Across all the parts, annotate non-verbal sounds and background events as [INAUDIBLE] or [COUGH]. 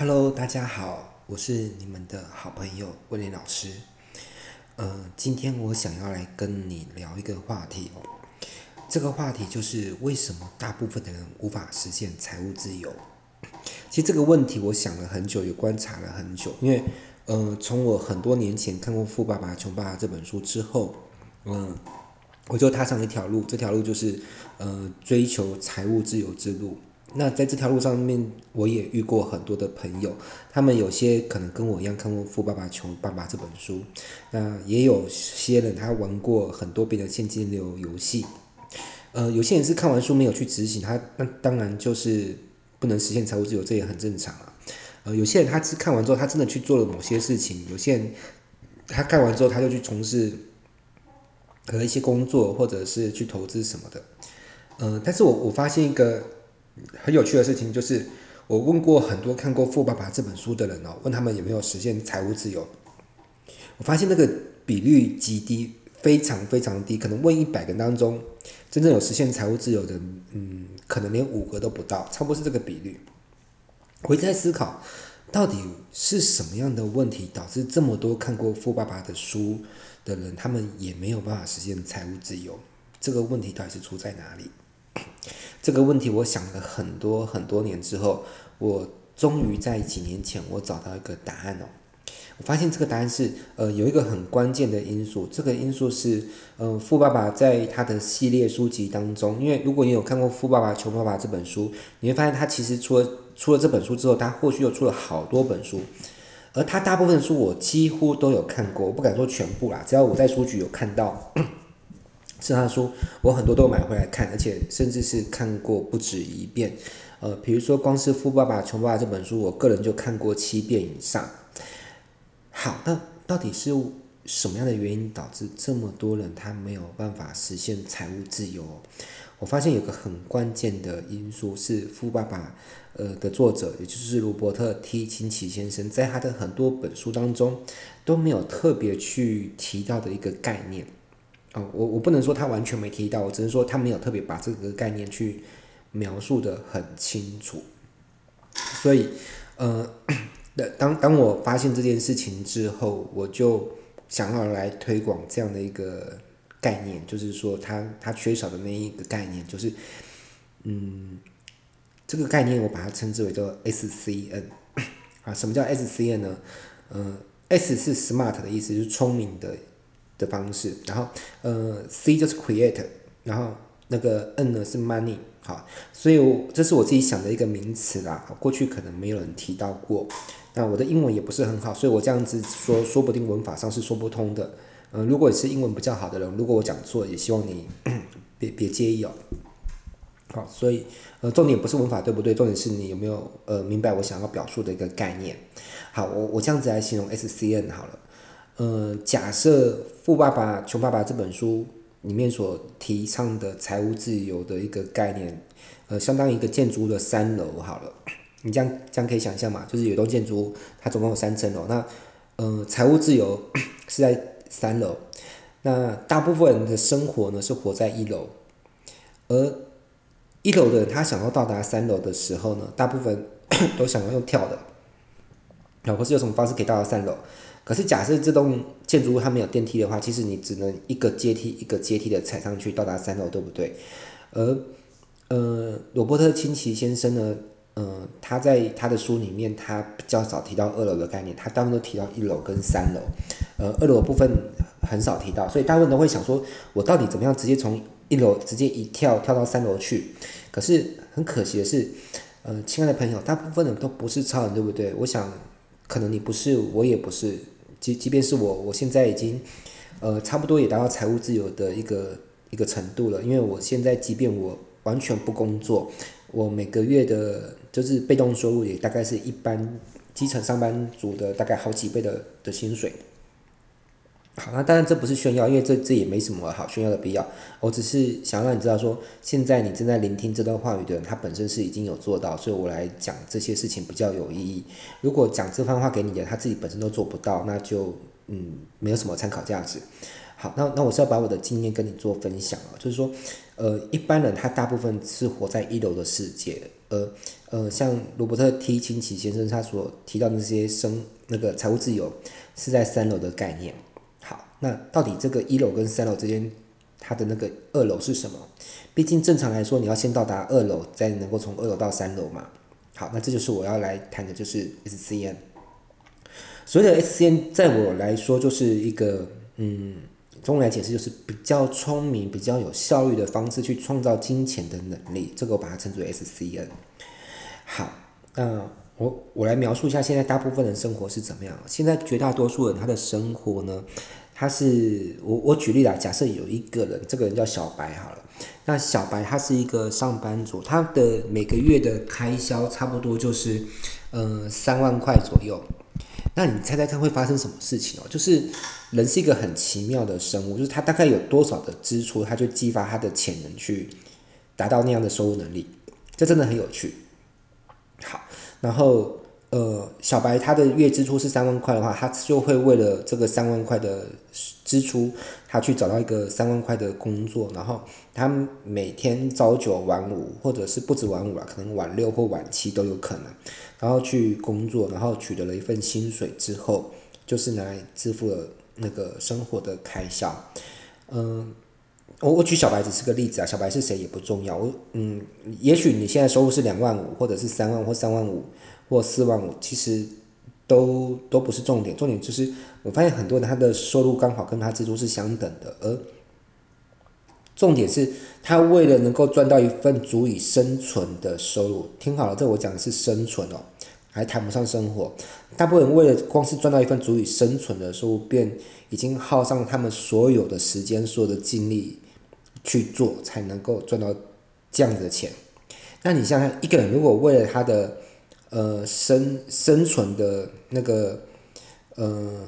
Hello，大家好，我是你们的好朋友威廉老师。呃，今天我想要来跟你聊一个话题哦。这个话题就是为什么大部分的人无法实现财务自由？其实这个问题我想了很久，也观察了很久。因为，呃，从我很多年前看过《富爸爸穷爸爸》这本书之后，嗯、我就踏上一条路，这条路就是呃追求财务自由之路。那在这条路上面，我也遇过很多的朋友，他们有些可能跟我一样看过《富爸爸穷爸爸》这本书，那也有些人他玩过很多别的现金流游戏，呃，有些人是看完书没有去执行，他那当然就是不能实现财务自由，这也很正常啊。呃，有些人他是看完之后，他真的去做了某些事情，有些人他看完之后他就去从事和一些工作，或者是去投资什么的，呃，但是我我发现一个。很有趣的事情就是，我问过很多看过《富爸爸》这本书的人哦，问他们有没有实现财务自由，我发现那个比率极低，非常非常低，可能问一百个人当中，真正有实现财务自由的，嗯，可能连五个都不到，差不多是这个比率。我一直在思考，到底是什么样的问题导致这么多看过《富爸爸》的书的人，他们也没有办法实现财务自由？这个问题到底是出在哪里？这个问题我想了很多很多年之后，我终于在几年前我找到一个答案哦。我发现这个答案是呃有一个很关键的因素，这个因素是呃富爸爸在他的系列书籍当中，因为如果你有看过《富爸爸穷爸爸》这本书，你会发现他其实出了出了这本书之后，他后续又出了好多本书，而他大部分书我几乎都有看过，我不敢说全部啦，只要我在书局有看到。是他书，我很多都买回来看，而且甚至是看过不止一遍。呃，比如说光是《富爸爸穷爸爸》这本书，我个人就看过七遍以上。好，那到底是什么样的原因导致这么多人他没有办法实现财务自由？我发现有个很关键的因素是《富爸爸》呃的作者，也就是罗伯特 T 清崎先生，在他的很多本书当中都没有特别去提到的一个概念。我我不能说他完全没提到，我只是说他没有特别把这个概念去描述的很清楚。所以，呃，当当我发现这件事情之后，我就想要来推广这样的一个概念，就是说他他缺少的那一个概念，就是嗯，这个概念我把它称之为叫 SCN 啊，什么叫 SCN 呢？呃，S 是 smart 的意思，就是聪明的。的方式，然后呃，C 就是 create，然后那个 N 呢是 money，好，所以我这是我自己想的一个名词啦，过去可能没有人提到过，那我的英文也不是很好，所以我这样子说，说不定文法上是说不通的，嗯、如果你是英文比较好的人，如果我讲错，也希望你 [COUGHS] 别别介意哦，好，所以呃，重点不是文法对不对，重点是你有没有呃明白我想要表述的一个概念，好，我我这样子来形容 SCN 好了。呃，假设《富爸爸穷爸爸》这本书里面所提倡的财务自由的一个概念，呃，相当于一个建筑的三楼好了，[COUGHS] 你这样这样可以想象嘛？就是有栋建筑，它总共有三层楼，那呃，财务自由 [COUGHS] 是在三楼，那大部分人的生活呢是活在一楼，而一楼的人他想要到达三楼的时候呢，大部分 [COUGHS] 都想要用跳的，然后是有什么方式可以到达三楼？可是，假设这栋建筑物它没有电梯的话，其实你只能一个阶梯一个阶梯的踩上去到达三楼，对不对？而呃，罗伯特清崎先生呢，呃，他在他的书里面，他比较少提到二楼的概念，他大部分都提到一楼跟三楼，呃，二楼部分很少提到，所以大部分都会想说，我到底怎么样直接从一楼直接一跳跳到三楼去？可是很可惜的是，呃，亲爱的朋友，大部分人都不是超人，对不对？我想，可能你不是，我也不是。即即便是我，我现在已经，呃，差不多也达到财务自由的一个一个程度了。因为我现在，即便我完全不工作，我每个月的，就是被动收入也大概是一般基层上班族的大概好几倍的的薪水。好，那当然这不是炫耀，因为这这也没什么好炫耀的必要。我只是想让你知道说，现在你正在聆听这段话语的人，他本身是已经有做到，所以我来讲这些事情比较有意义。如果讲这番话给你的，他自己本身都做不到，那就嗯没有什么参考价值。好，那那我是要把我的经验跟你做分享啊，就是说，呃，一般人他大部分是活在一楼的世界，呃呃，像罗伯特 T 清崎先生他所提到的那些生那个财务自由是在三楼的概念。那到底这个一楼跟三楼之间，它的那个二楼是什么？毕竟正常来说，你要先到达二楼，再能够从二楼到三楼嘛。好，那这就是我要来谈的，就是 SCN。所谓的 SCN，在我来说，就是一个嗯，中文来解释就是比较聪明、比较有效率的方式去创造金钱的能力。这个我把它称之为 SCN。好，那我我来描述一下现在大部分人生活是怎么样。现在绝大多数人他的生活呢，他是我我举例啦，假设有一个人，这个人叫小白好了。那小白他是一个上班族，他的每个月的开销差不多就是呃三万块左右。那你猜猜看会发生什么事情哦？就是人是一个很奇妙的生物，就是他大概有多少的支出，他就激发他的潜能去达到那样的收入能力，这真的很有趣。好，然后呃，小白他的月支出是三万块的话，他就会为了这个三万块的支出，他去找到一个三万块的工作，然后他每天朝九晚五，或者是不止晚五啊，可能晚六或晚七都有可能。然后去工作，然后取得了一份薪水之后，就是拿来支付了那个生活的开销。嗯，我我举小白只是个例子啊，小白是谁也不重要。我嗯，也许你现在收入是两万五，或者是三万或三万五或四万五，其实都都不是重点。重点就是我发现很多人他的收入刚好跟他支出是相等的，而。重点是他为了能够赚到一份足以生存的收入，听好了，这我讲的是生存哦，还谈不上生活。大部分人为了光是赚到一份足以生存的收入，便已经耗上他们所有的时间、所有的精力去做，才能够赚到这样子的钱。那你想想，一个人如果为了他的呃生生存的那个呃。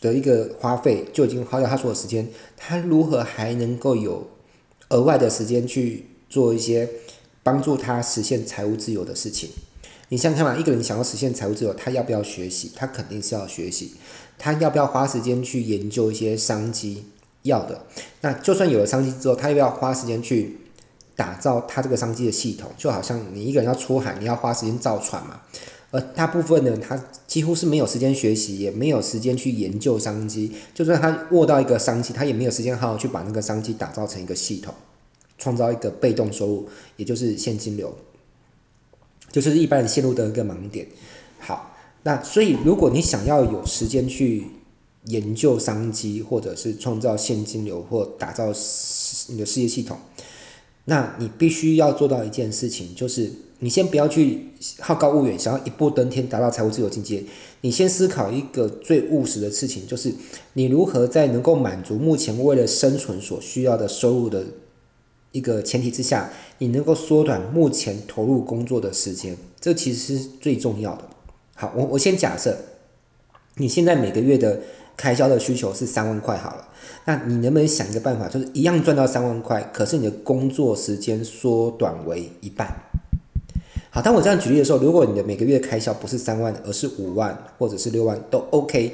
的一个花费就已经花掉他所有时间，他如何还能够有额外的时间去做一些帮助他实现财务自由的事情？你想想看嘛，一个人想要实现财务自由，他要不要学习？他肯定是要学习。他要不要花时间去研究一些商机？要的。那就算有了商机之后，他要不要花时间去打造他这个商机的系统？就好像你一个人要出海，你要花时间造船嘛。而大部分人，他几乎是没有时间学习，也没有时间去研究商机。就算他握到一个商机，他也没有时间好好去把那个商机打造成一个系统，创造一个被动收入，也就是现金流，就是一般人陷入的一个盲点。好，那所以如果你想要有时间去研究商机，或者是创造现金流，或打造你的事业系统，那你必须要做到一件事情，就是。你先不要去好高骛远，想要一步登天达到财务自由境界。你先思考一个最务实的事情，就是你如何在能够满足目前为了生存所需要的收入的一个前提之下，你能够缩短目前投入工作的时间。这其实是最重要的。好，我我先假设你现在每个月的开销的需求是三万块好了，那你能不能想一个办法，就是一样赚到三万块，可是你的工作时间缩短为一半？好，当我这样举例的时候，如果你的每个月开销不是三万，而是五万或者是六万都 OK，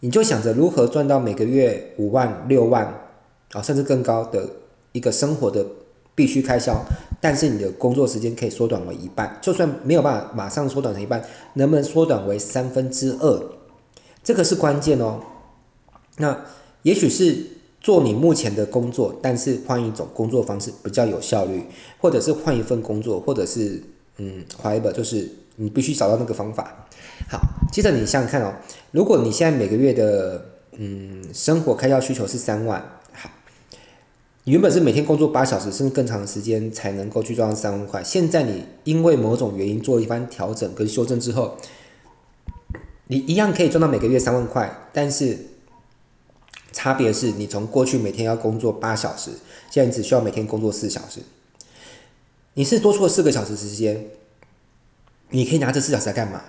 你就想着如何赚到每个月五万、六万啊，甚至更高的一个生活的必须开销，但是你的工作时间可以缩短为一半，就算没有办法马上缩短成一半，能不能缩短为三分之二？这个是关键哦。那也许是做你目前的工作，但是换一种工作方式比较有效率，或者是换一份工作，或者是。嗯，whatever，就是你必须找到那个方法。好，接着你想想看哦，如果你现在每个月的嗯生活开销需求是三万，好，你原本是每天工作八小时甚至更长的时间才能够去赚三万块，现在你因为某种原因做一番调整跟修正之后，你一样可以赚到每个月三万块，但是差别是你从过去每天要工作八小时，现在你只需要每天工作四小时。你是多出了四个小时时间，你可以拿这四小时来干嘛？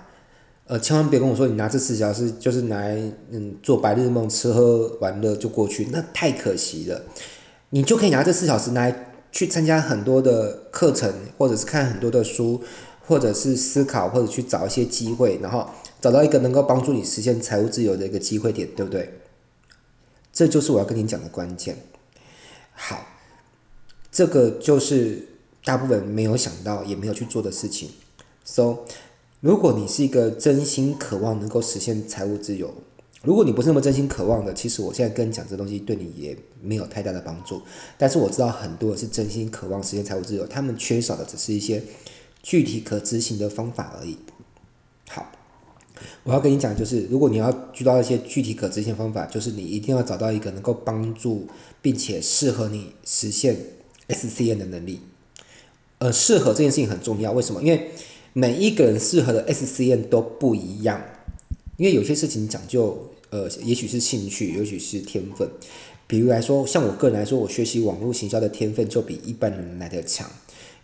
呃，千万别跟我说你拿这四小时就是来嗯做白日梦、吃喝玩乐就过去，那太可惜了。你就可以拿这四小时来去参加很多的课程，或者是看很多的书，或者是思考，或者去找一些机会，然后找到一个能够帮助你实现财务自由的一个机会点，对不对？这就是我要跟你讲的关键。好，这个就是。大部分没有想到也没有去做的事情。So，如果你是一个真心渴望能够实现财务自由，如果你不是那么真心渴望的，其实我现在跟你讲这东西对你也没有太大的帮助。但是我知道很多人是真心渴望实现财务自由，他们缺少的只是一些具体可执行的方法而已。好，我要跟你讲，就是如果你要遇到一些具体可执行方法，就是你一定要找到一个能够帮助并且适合你实现 SCN 的能力。呃，适合这件事情很重要，为什么？因为每一个人适合的 SCN 都不一样。因为有些事情讲究，呃，也许是兴趣，也许是天分。比如来说，像我个人来说，我学习网络行销的天分就比一般人来的强。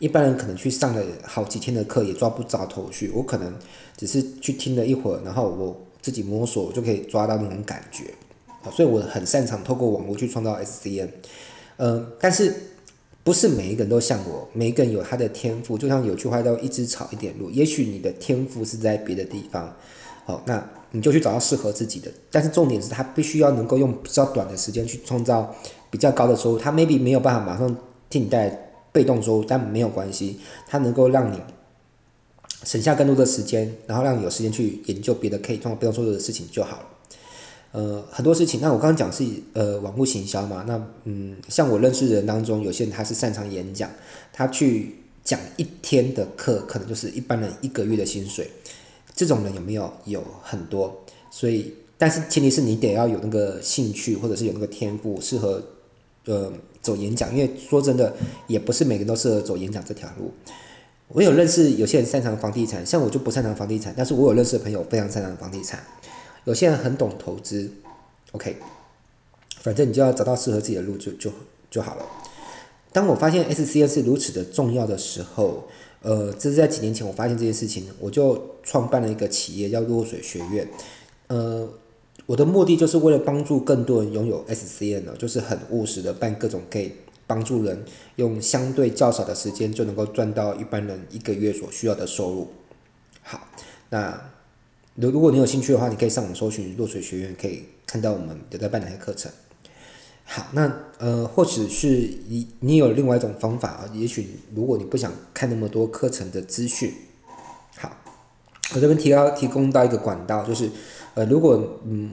一般人可能去上了好几天的课，也抓不着头绪。我可能只是去听了一会儿，然后我自己摸索，就可以抓到那种感觉。所以我很擅长透过网络去创造 SCN，。嗯、呃，但是不是每一个人都像我，每一个人有他的天赋。就像有句话叫“一枝草，一点露”。也许你的天赋是在别的地方，好，那你就去找到适合自己的。但是重点是他必须要能够用比较短的时间去创造比较高的收入。他 maybe 没有办法马上替你带来被动收入，但没有关系，他能够让你省下更多的时间，然后让你有时间去研究别的可以创造被动收入的事情就好了。呃，很多事情，那我刚刚讲是呃网络行销嘛，那嗯，像我认识的人当中，有些人他是擅长演讲，他去讲一天的课，可能就是一般人一个月的薪水。这种人有没有？有很多。所以，但是前提是你得要有那个兴趣，或者是有那个天赋，适合呃。走演讲，因为说真的，也不是每个人都适合走演讲这条路。我有认识有些人擅长房地产，像我就不擅长房地产，但是我有认识的朋友非常擅长房地产。有些人很懂投资，OK，反正你就要找到适合自己的路就就就好了。当我发现 SCM 是如此的重要的时候，呃，这是在几年前我发现这件事情，我就创办了一个企业叫落水学院，呃。我的目的就是为了帮助更多人拥有 SCN 呢，就是很务实的办各种可以帮助人用相对较少的时间就能够赚到一般人一个月所需要的收入。好，那如如果你有兴趣的话，你可以上网搜寻落水学院，可以看到我们有在办哪些课程。好，那呃，或许是你你有另外一种方法啊，也许如果你不想看那么多课程的资讯，我这边提到提供到一个管道就是。呃，如果嗯，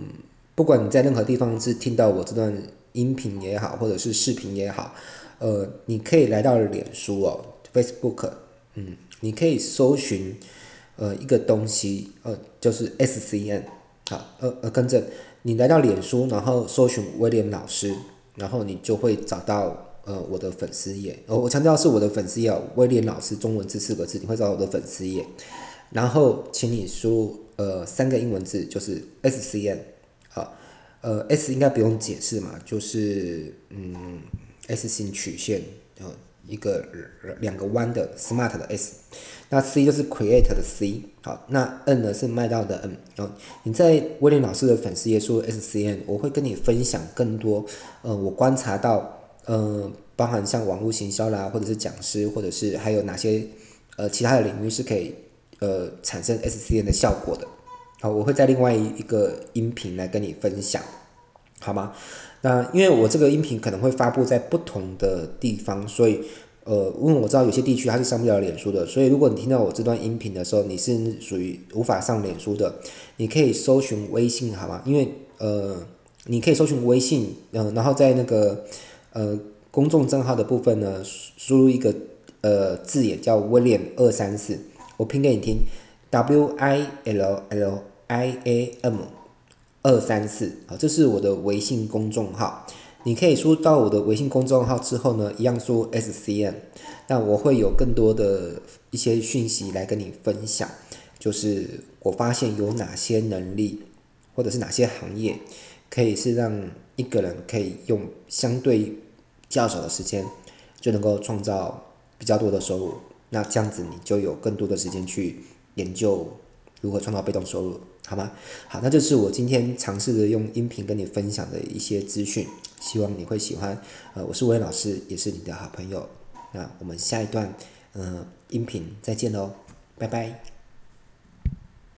不管你在任何地方是听到我这段音频也好，或者是视频也好，呃，你可以来到脸书哦，Facebook，嗯，你可以搜寻呃一个东西，呃，就是 SCN，好，呃呃，跟着你来到脸书，然后搜寻威廉老师，然后你就会找到呃我的粉丝页，呃，我强调是我的粉丝页，威廉老师中文字四个字，你会找到我的粉丝页，然后请你输入。呃，三个英文字就是 S C N 好，呃，S 应该不用解释嘛，就是嗯，S 型曲线，然后一个两个弯的 Smart 的 S，那 C 就是 Create 的 C，好，那 N 呢是卖到的 N，然后你在威廉老师的粉丝页输入 S C N，我会跟你分享更多，呃，我观察到，呃，包含像网络行销啦，或者是讲师，或者是还有哪些呃其他的领域是可以。呃，产生 SCN 的效果的，好，我会在另外一个音频来跟你分享，好吗？那因为我这个音频可能会发布在不同的地方，所以呃，因为我知道有些地区它是上不了脸书的，所以如果你听到我这段音频的时候，你是属于无法上脸书的，你可以搜寻微信，好吗？因为呃，你可以搜寻微信，嗯、然后在那个呃公众账号的部分呢，输入一个呃字眼叫威廉二三四。我拼给你听，W I L L I A M 二三四，好，这是我的微信公众号。你可以输到我的微信公众号之后呢，一样输 SCM，那我会有更多的一些讯息来跟你分享，就是我发现有哪些能力，或者是哪些行业，可以是让一个人可以用相对较少的时间，就能够创造比较多的收入。那这样子你就有更多的时间去研究如何创造被动收入，好吗？好，那就是我今天尝试着用音频跟你分享的一些资讯，希望你会喜欢。呃，我是威廉老师，也是你的好朋友。那我们下一段，呃，音频再见喽，拜拜。